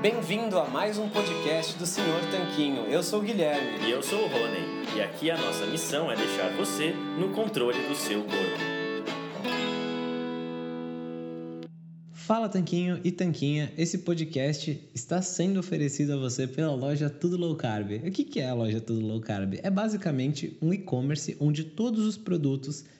Bem-vindo a mais um podcast do Senhor Tanquinho. Eu sou o Guilherme. E eu sou o Rony. E aqui a nossa missão é deixar você no controle do seu corpo. Fala Tanquinho e Tanquinha, esse podcast está sendo oferecido a você pela loja Tudo Low Carb. O que é a loja Tudo Low Carb? É basicamente um e-commerce onde todos os produtos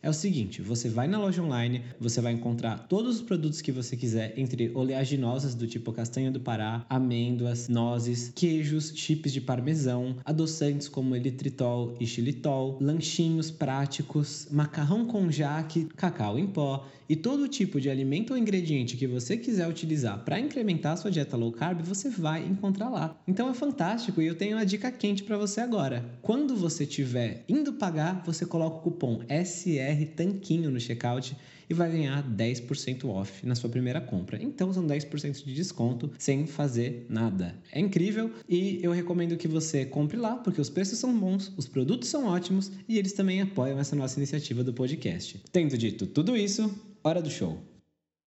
É o seguinte, você vai na loja online, você vai encontrar todos os produtos que você quiser, entre oleaginosas do tipo castanha do Pará, amêndoas, nozes, queijos, chips de parmesão, adoçantes como elitritol e xilitol, lanchinhos práticos, macarrão com jaque, cacau em pó e todo tipo de alimento ou ingrediente que você quiser utilizar para incrementar a sua dieta low carb, você vai encontrar lá. Então é fantástico e eu tenho uma dica quente para você agora. Quando você estiver indo pagar, você coloca o cupom SR Tanquinho no checkout e vai ganhar 10% off na sua primeira compra. Então são 10% de desconto sem fazer nada. É incrível e eu recomendo que você compre lá porque os preços são bons, os produtos são ótimos e eles também apoiam essa nossa iniciativa do podcast. Tendo dito tudo isso, hora do show.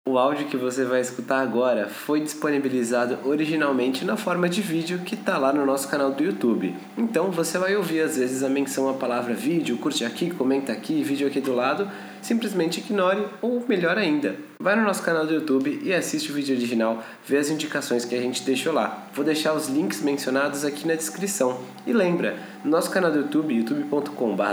O áudio que você vai escutar agora foi disponibilizado originalmente na forma de vídeo que está lá no nosso canal do YouTube. Então você vai ouvir às vezes a menção à palavra vídeo, curte aqui, comenta aqui, vídeo aqui do lado, simplesmente ignore ou melhor ainda, vai no nosso canal do YouTube e assiste o vídeo original, vê as indicações que a gente deixou lá. Vou deixar os links mencionados aqui na descrição. E lembra, no nosso canal do YouTube, youtube.com.br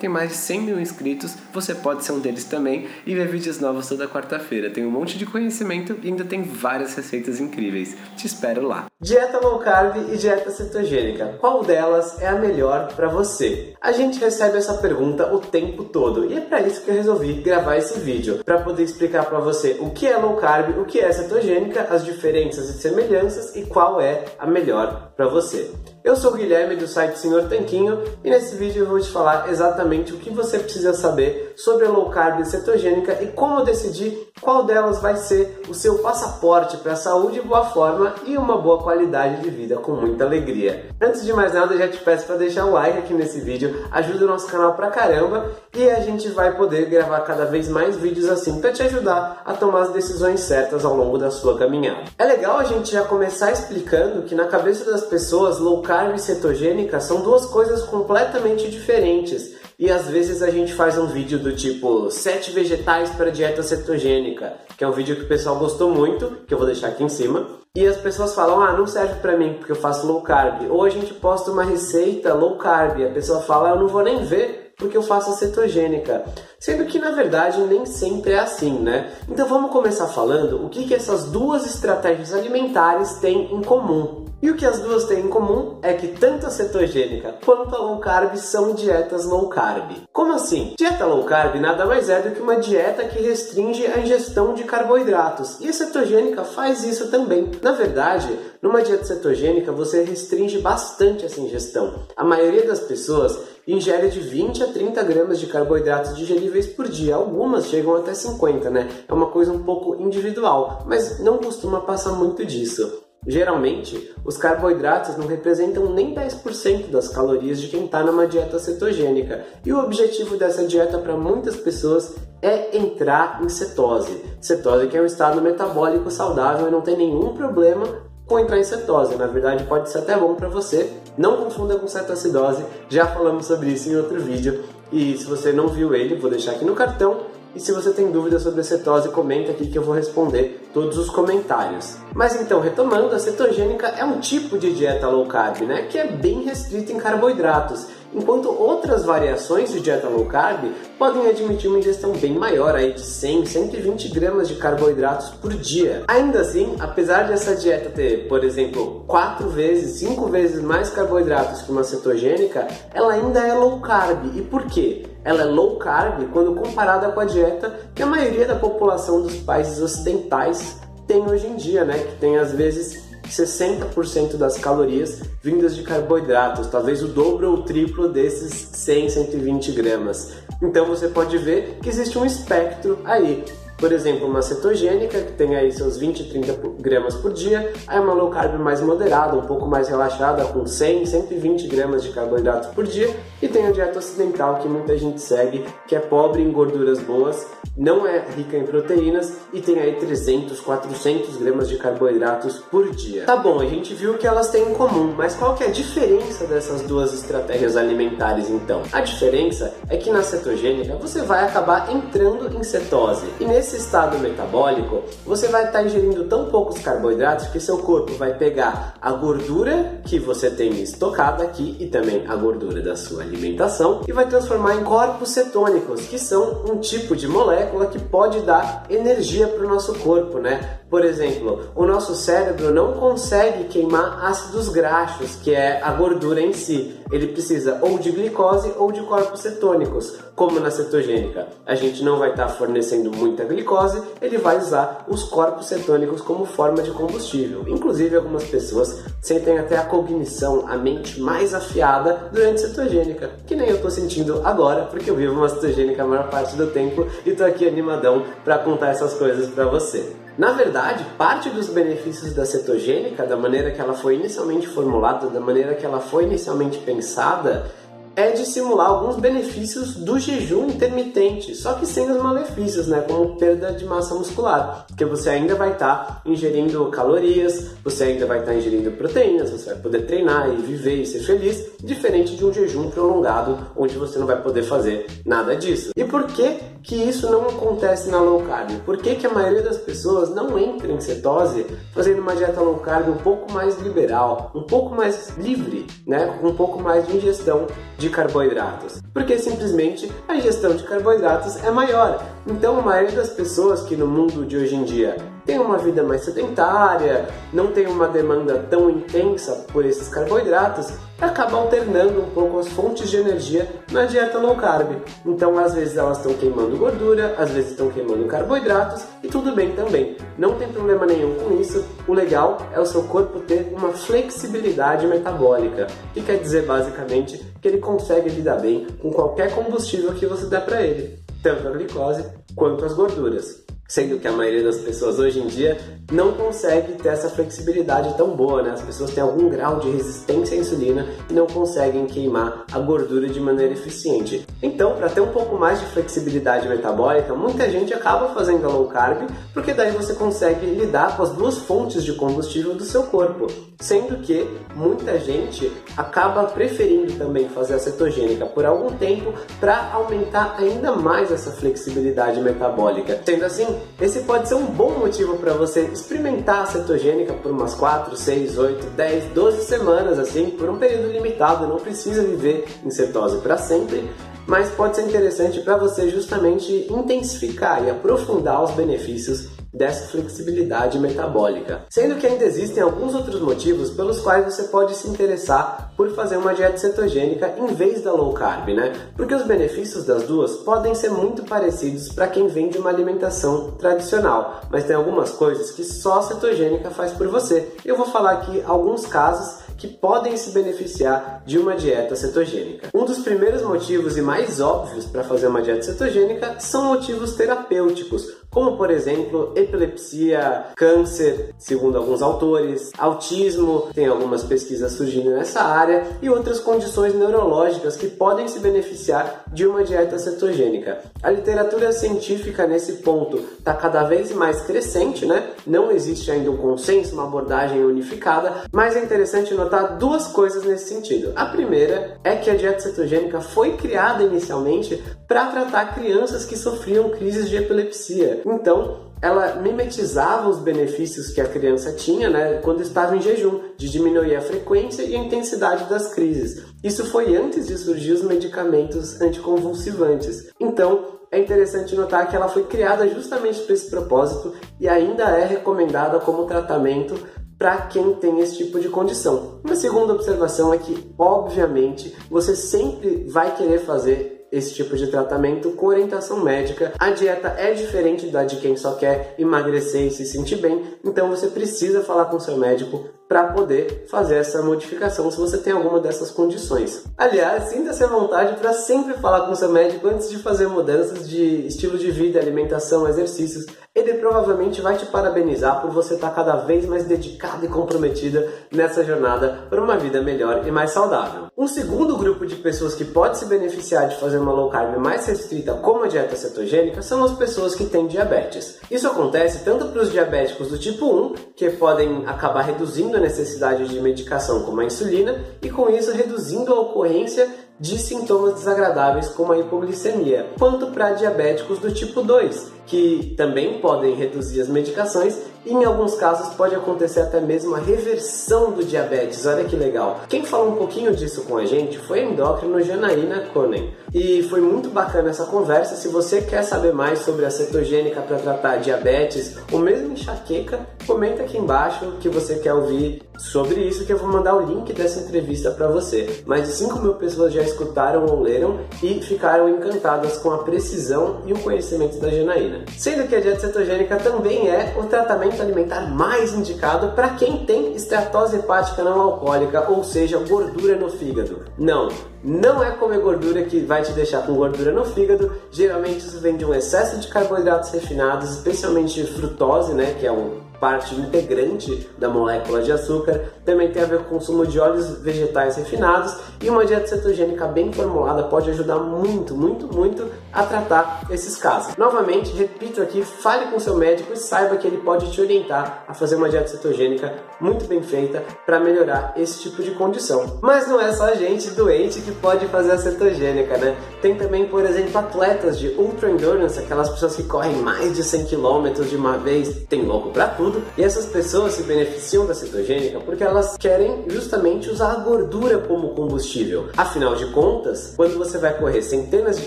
tem mais de 100 mil inscritos, você pode ser um deles também e ver vídeos novos toda quarta-feira. Tem um monte de conhecimento e ainda tem várias receitas incríveis. Te espero lá. Dieta low carb e dieta cetogênica, qual delas é a melhor para você? A gente recebe essa pergunta o tempo todo e é para isso que eu resolvi gravar esse vídeo, para poder explicar para você o que é low carb, o que é cetogênica, as diferenças e semelhanças e qual é a melhor para você. Eu sou o Guilherme do site Senhor Tanquinho e nesse vídeo eu vou te falar exatamente o que você precisa saber sobre a low carb e cetogênica e como decidir qual delas vai ser o seu passaporte para a saúde, boa forma e uma boa qualidade de vida com muita alegria. Antes de mais nada, já te peço para deixar o like aqui nesse vídeo, ajuda o nosso canal pra caramba e a gente vai poder gravar cada vez mais vídeos assim para te ajudar a tomar as decisões certas ao longo da sua caminhada. É legal a gente já começar explicando que na cabeça das pessoas low carb e cetogênica são duas coisas completamente diferentes. E às vezes a gente faz um vídeo do tipo 7 vegetais para dieta cetogênica, que é um vídeo que o pessoal gostou muito, que eu vou deixar aqui em cima. E as pessoas falam: "Ah, não serve para mim porque eu faço low carb". Ou a gente posta uma receita low carb, e a pessoa fala: "Eu não vou nem ver porque eu faço a cetogênica. Sendo que na verdade nem sempre é assim, né? Então vamos começar falando o que, que essas duas estratégias alimentares têm em comum. E o que as duas têm em comum é que tanto a cetogênica quanto a low carb são dietas low carb. Como assim? Dieta low carb nada mais é do que uma dieta que restringe a ingestão de carboidratos. E a cetogênica faz isso também. Na verdade, numa dieta cetogênica você restringe bastante essa ingestão. A maioria das pessoas ingere de 20 a 30 gramas de carboidratos digeríveis por dia. Algumas chegam até 50, né? É uma coisa um pouco individual, mas não costuma passar muito disso. Geralmente, os carboidratos não representam nem 10% das calorias de quem está numa dieta cetogênica, e o objetivo dessa dieta para muitas pessoas é entrar em cetose. Cetose que é um estado metabólico saudável e não tem nenhum problema com entrar em cetose. Na verdade, pode ser até bom para você. Não confunda com cetoacidose, já falamos sobre isso em outro vídeo. E se você não viu ele, vou deixar aqui no cartão e se você tem dúvidas sobre a cetose, comenta aqui que eu vou responder todos os comentários. Mas então, retomando, a cetogênica é um tipo de dieta low carb, né, que é bem restrita em carboidratos enquanto outras variações de dieta low carb podem admitir uma ingestão bem maior, aí de 100, 120 gramas de carboidratos por dia. Ainda assim, apesar dessa dieta ter, por exemplo, 4 vezes, 5 vezes mais carboidratos que uma cetogênica, ela ainda é low carb. E por quê? Ela é low carb quando comparada com a dieta que a maioria da população dos países ocidentais tem hoje em dia, né? Que tem às vezes 60% das calorias vindas de carboidratos, talvez o dobro ou o triplo desses 100, 120 gramas. Então você pode ver que existe um espectro aí. Por exemplo, uma cetogênica, que tem aí seus 20, 30 gramas por dia, aí uma low carb mais moderada, um pouco mais relaxada, com 100, 120 gramas de carboidrato por dia, e tem a dieta ocidental, que muita gente segue, que é pobre em gorduras boas, não é rica em proteínas e tem aí 300, 400 gramas de carboidratos por dia. Tá bom, a gente viu que elas têm em comum, mas qual que é a diferença dessas duas estratégias alimentares então? A diferença é que na cetogênica você vai acabar entrando em cetose, e nesse estado metabólico, você vai estar ingerindo tão poucos carboidratos que seu corpo vai pegar a gordura que você tem estocada aqui e também a gordura da sua alimentação e vai transformar em corpos cetônicos, que são um tipo de molécula que pode dar energia para o nosso corpo, né? Por exemplo, o nosso cérebro não consegue queimar ácidos graxos, que é a gordura em si. Ele precisa ou de glicose ou de corpos cetônicos, como na cetogênica. A gente não vai estar fornecendo muita glicose, ele vai usar os corpos cetônicos como forma de combustível. Inclusive, algumas pessoas sentem até a cognição, a mente mais afiada durante cetogênica, que nem eu estou sentindo agora, porque eu vivo uma cetogênica a maior parte do tempo e estou aqui animadão para contar essas coisas para você. Na verdade, parte dos benefícios da cetogênica, da maneira que ela foi inicialmente formulada, da maneira que ela foi inicialmente pensada, pensada é de simular alguns benefícios do jejum intermitente, só que sem os malefícios, né, como perda de massa muscular, porque você ainda vai estar tá ingerindo calorias, você ainda vai estar tá ingerindo proteínas, você vai poder treinar e viver e ser feliz, diferente de um jejum prolongado, onde você não vai poder fazer nada disso. E por que que isso não acontece na low carb? Por que que a maioria das pessoas não entra em cetose fazendo uma dieta low carb um pouco mais liberal, um pouco mais livre, né, com um pouco mais de ingestão de de carboidratos, porque simplesmente a ingestão de carboidratos é maior. Então, a maioria das pessoas que no mundo de hoje em dia tem uma vida mais sedentária, não tem uma demanda tão intensa por esses carboidratos, acaba alternando um pouco as fontes de energia na dieta low carb. Então, às vezes elas estão queimando gordura, às vezes estão queimando carboidratos e tudo bem também. Não tem problema nenhum com isso. O legal é o seu corpo ter uma flexibilidade metabólica, que quer dizer basicamente que ele consegue lidar bem com qualquer combustível que você der para ele, tanto a glicose quanto as gorduras sendo que a maioria das pessoas hoje em dia não consegue ter essa flexibilidade tão boa, né? As pessoas têm algum grau de resistência à insulina e não conseguem queimar a gordura de maneira eficiente. Então, para ter um pouco mais de flexibilidade metabólica, muita gente acaba fazendo a low carb, porque daí você consegue lidar com as duas fontes de combustível do seu corpo. Sendo que muita gente acaba preferindo também fazer a cetogênica por algum tempo para aumentar ainda mais essa flexibilidade metabólica. Sendo assim, esse pode ser um bom motivo para você experimentar a cetogênica por umas 4, 6, 8, 10, 12 semanas, assim, por um período limitado, não precisa viver em cetose para sempre, mas pode ser interessante para você justamente intensificar e aprofundar os benefícios dessa flexibilidade metabólica. Sendo que ainda existem alguns outros motivos pelos quais você pode se interessar por fazer uma dieta cetogênica em vez da low carb, né? Porque os benefícios das duas podem ser muito parecidos para quem vem de uma alimentação tradicional, mas tem algumas coisas que só a cetogênica faz por você. Eu vou falar aqui alguns casos que podem se beneficiar de uma dieta cetogênica. Um dos primeiros motivos e mais óbvios para fazer uma dieta cetogênica são motivos terapêuticos, como por exemplo epilepsia, câncer, segundo alguns autores, autismo, tem algumas pesquisas surgindo nessa área, e outras condições neurológicas que podem se beneficiar de uma dieta cetogênica. A literatura científica nesse ponto está cada vez mais crescente, né? Não existe ainda um consenso, uma abordagem unificada, mas é interessante notar duas coisas nesse sentido. A primeira é que a dieta cetogênica foi criada inicialmente para tratar crianças que sofriam crises de epilepsia. Então, ela mimetizava os benefícios que a criança tinha né, quando estava em jejum, de diminuir a frequência e a intensidade das crises. Isso foi antes de surgir os medicamentos anticonvulsivantes. Então, é interessante notar que ela foi criada justamente para esse propósito e ainda é recomendada como tratamento para quem tem esse tipo de condição. Uma segunda observação é que, obviamente, você sempre vai querer fazer esse tipo de tratamento com orientação médica. A dieta é diferente da de quem só quer emagrecer e se sentir bem, então você precisa falar com seu médico para poder fazer essa modificação se você tem alguma dessas condições. Aliás, sinta-se à vontade para sempre falar com seu médico antes de fazer mudanças de estilo de vida, alimentação, exercícios. Ele provavelmente vai te parabenizar por você estar tá cada vez mais dedicada e comprometida nessa jornada para uma vida melhor e mais saudável. Um segundo grupo de pessoas que pode se beneficiar de fazer uma low carb mais restrita, como a dieta cetogênica, são as pessoas que têm diabetes. Isso acontece tanto para os diabéticos do tipo 1, que podem acabar reduzindo a necessidade de medicação como a insulina e com isso reduzindo a ocorrência de sintomas desagradáveis como a hipoglicemia, quanto para diabéticos do tipo 2, que também podem reduzir as medicações e em alguns casos pode acontecer até mesmo a reversão do diabetes. Olha que legal. Quem falou um pouquinho disso com a gente foi a endócrino Janaína Konen. E foi muito bacana essa conversa. Se você quer saber mais sobre a cetogênica para tratar diabetes ou mesmo enxaqueca, comenta aqui embaixo que você quer ouvir sobre isso que eu vou mandar o link dessa entrevista para você. Mais de 5 mil pessoas já escutaram ou leram e ficaram encantadas com a precisão e o conhecimento da Janaína. Sendo que a dieta cetogênica também é o tratamento alimentar mais indicado para quem tem esteatose hepática não alcoólica, ou seja, gordura no fígado. Não, não é comer gordura que vai te deixar com gordura no fígado. Geralmente isso vem de um excesso de carboidratos refinados, especialmente frutose, né, que é um parte integrante da molécula de açúcar, também tem a ver com o consumo de óleos vegetais refinados e uma dieta cetogênica bem formulada pode ajudar muito, muito, muito a tratar esses casos. Novamente, repito aqui, fale com seu médico e saiba que ele pode te orientar a fazer uma dieta cetogênica muito bem feita para melhorar esse tipo de condição. Mas não é só gente doente que pode fazer a cetogênica, né? Tem também, por exemplo, atletas de ultra endurance, aquelas pessoas que correm mais de 100 km de uma vez, tem louco para tudo. E essas pessoas se beneficiam da cetogênica porque elas querem justamente usar a gordura como combustível. Afinal de contas, quando você vai correr centenas de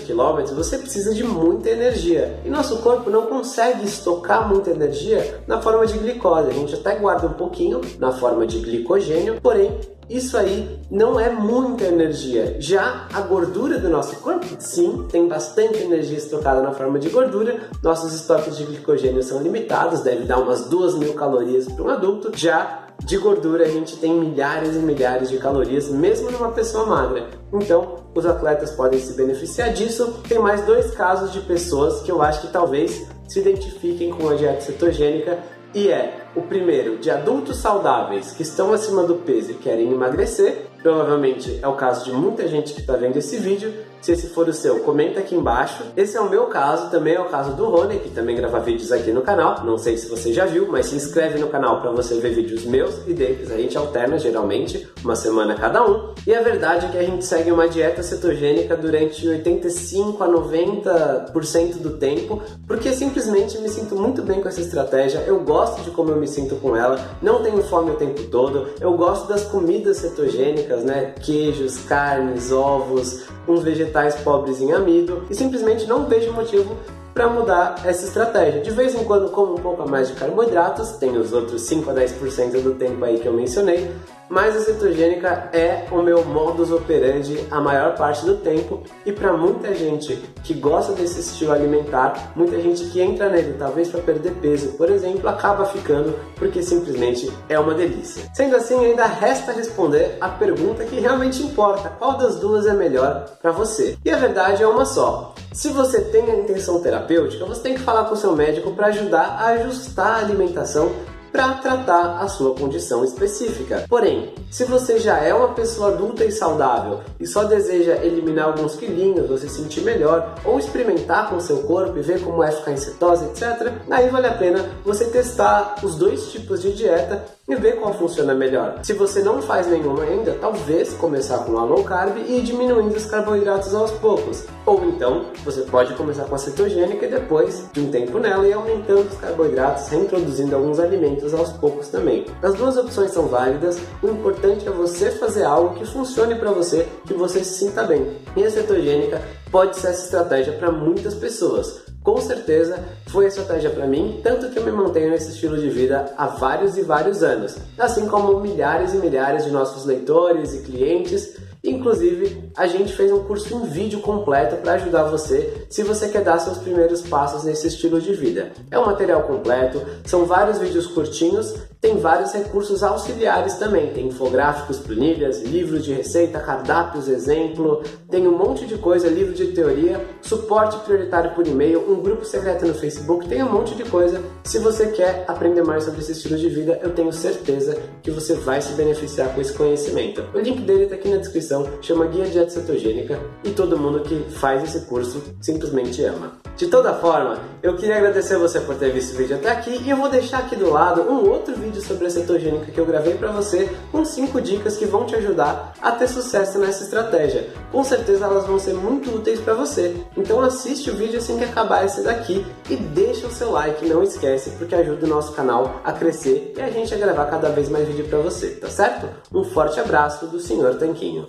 quilômetros, você precisa de muita energia. E nosso corpo não consegue estocar muita energia na forma de glicose. A gente até guarda um pouquinho na forma de glicogênio, porém isso aí não é muita energia. Já a gordura do nosso corpo, sim, tem bastante energia estocada na forma de gordura. Nossos estoques de glicogênio são limitados, deve dar umas duas mil calorias para um adulto. Já de gordura a gente tem milhares e milhares de calorias, mesmo numa pessoa magra. Então, os atletas podem se beneficiar disso. Tem mais dois casos de pessoas que eu acho que talvez se identifiquem com a dieta cetogênica e é o primeiro de adultos saudáveis que estão acima do peso e querem emagrecer, provavelmente é o caso de muita gente que está vendo esse vídeo, se esse for o seu, comenta aqui embaixo. Esse é o meu caso, também é o caso do Rony, que também grava vídeos aqui no canal. Não sei se você já viu, mas se inscreve no canal para você ver vídeos meus e deles. A gente alterna geralmente, uma semana cada um. E a verdade é que a gente segue uma dieta cetogênica durante 85 a 90% do tempo, porque simplesmente me sinto muito bem com essa estratégia. Eu gosto de como eu me sinto com ela, não tenho fome o tempo todo. Eu gosto das comidas cetogênicas, né? Queijos, carnes, ovos, uns vegetais pobres em amido e simplesmente não vejo motivo para mudar essa estratégia. De vez em quando como um pouco a mais de carboidratos, tem os outros 5 a 10% do tempo aí que eu mencionei, mas a cetogênica é o meu modus operandi a maior parte do tempo e para muita gente que gosta desse estilo alimentar, muita gente que entra nele talvez para perder peso, por exemplo, acaba ficando porque simplesmente é uma delícia. Sendo assim, ainda resta responder a pergunta que realmente importa: qual das duas é melhor para você? E a verdade é uma só. Se você tem a intenção terapêutica, você tem que falar com seu médico para ajudar a ajustar a alimentação para tratar a sua condição específica. Porém, se você já é uma pessoa adulta e saudável e só deseja eliminar alguns quilinhos, você sentir melhor ou experimentar com seu corpo e ver como é ficar em cetose, etc., aí vale a pena você testar os dois tipos de dieta e ver qual funciona melhor. Se você não faz nenhuma ainda, talvez começar com a low carb e ir diminuindo os carboidratos aos poucos. Ou então, você pode começar com a cetogênica e depois de um tempo nela e aumentando os carboidratos, reintroduzindo alguns alimentos aos poucos também. As duas opções são válidas, o importante é você fazer algo que funcione para você, que você se sinta bem. E a cetogênica pode ser essa estratégia para muitas pessoas com certeza foi a estratégia para mim, tanto que eu me mantenho nesse estilo de vida há vários e vários anos, assim como milhares e milhares de nossos leitores e clientes Inclusive, a gente fez um curso em vídeo completo para ajudar você se você quer dar seus primeiros passos nesse estilo de vida. É um material completo, são vários vídeos curtinhos, tem vários recursos auxiliares também, tem infográficos, planilhas, livros de receita, cardápios, exemplo, tem um monte de coisa, livro de teoria, suporte prioritário por e-mail, um grupo secreto no Facebook, tem um monte de coisa. Se você quer aprender mais sobre esse estilo de vida, eu tenho certeza que você vai se beneficiar com esse conhecimento. O link dele está aqui na descrição chama Guia Dieta Cetogênica e todo mundo que faz esse curso simplesmente ama. De toda forma, eu queria agradecer você por ter visto o vídeo até aqui e eu vou deixar aqui do lado um outro vídeo sobre a cetogênica que eu gravei para você com 5 dicas que vão te ajudar a ter sucesso nessa estratégia. Com certeza elas vão ser muito úteis para você. Então assiste o vídeo assim que acabar esse daqui e deixa o seu like, não esquece, porque ajuda o nosso canal a crescer e a gente a gravar cada vez mais vídeo para você, tá certo? Um forte abraço do Sr. Tanquinho.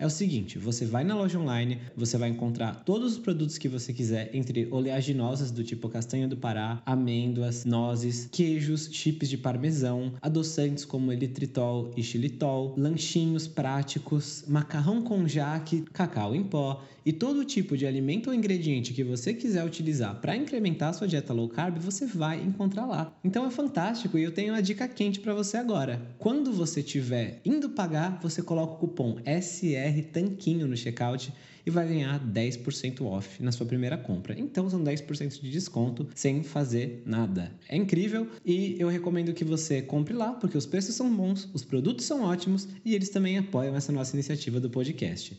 é o seguinte: você vai na loja online, você vai encontrar todos os produtos que você quiser, entre oleaginosas do tipo castanha do Pará, amêndoas, nozes, queijos, chips de parmesão, adoçantes como elitritol e xilitol, lanchinhos práticos, macarrão com jaque, cacau em pó e todo tipo de alimento ou ingrediente que você quiser utilizar para incrementar a sua dieta low carb, você vai encontrar lá. Então é fantástico e eu tenho uma dica quente para você agora. Quando você estiver indo pagar, você coloca o cupom SR Tanquinho no checkout e vai ganhar 10% off na sua primeira compra. Então são 10% de desconto sem fazer nada. É incrível e eu recomendo que você compre lá porque os preços são bons, os produtos são ótimos e eles também apoiam essa nossa iniciativa do podcast.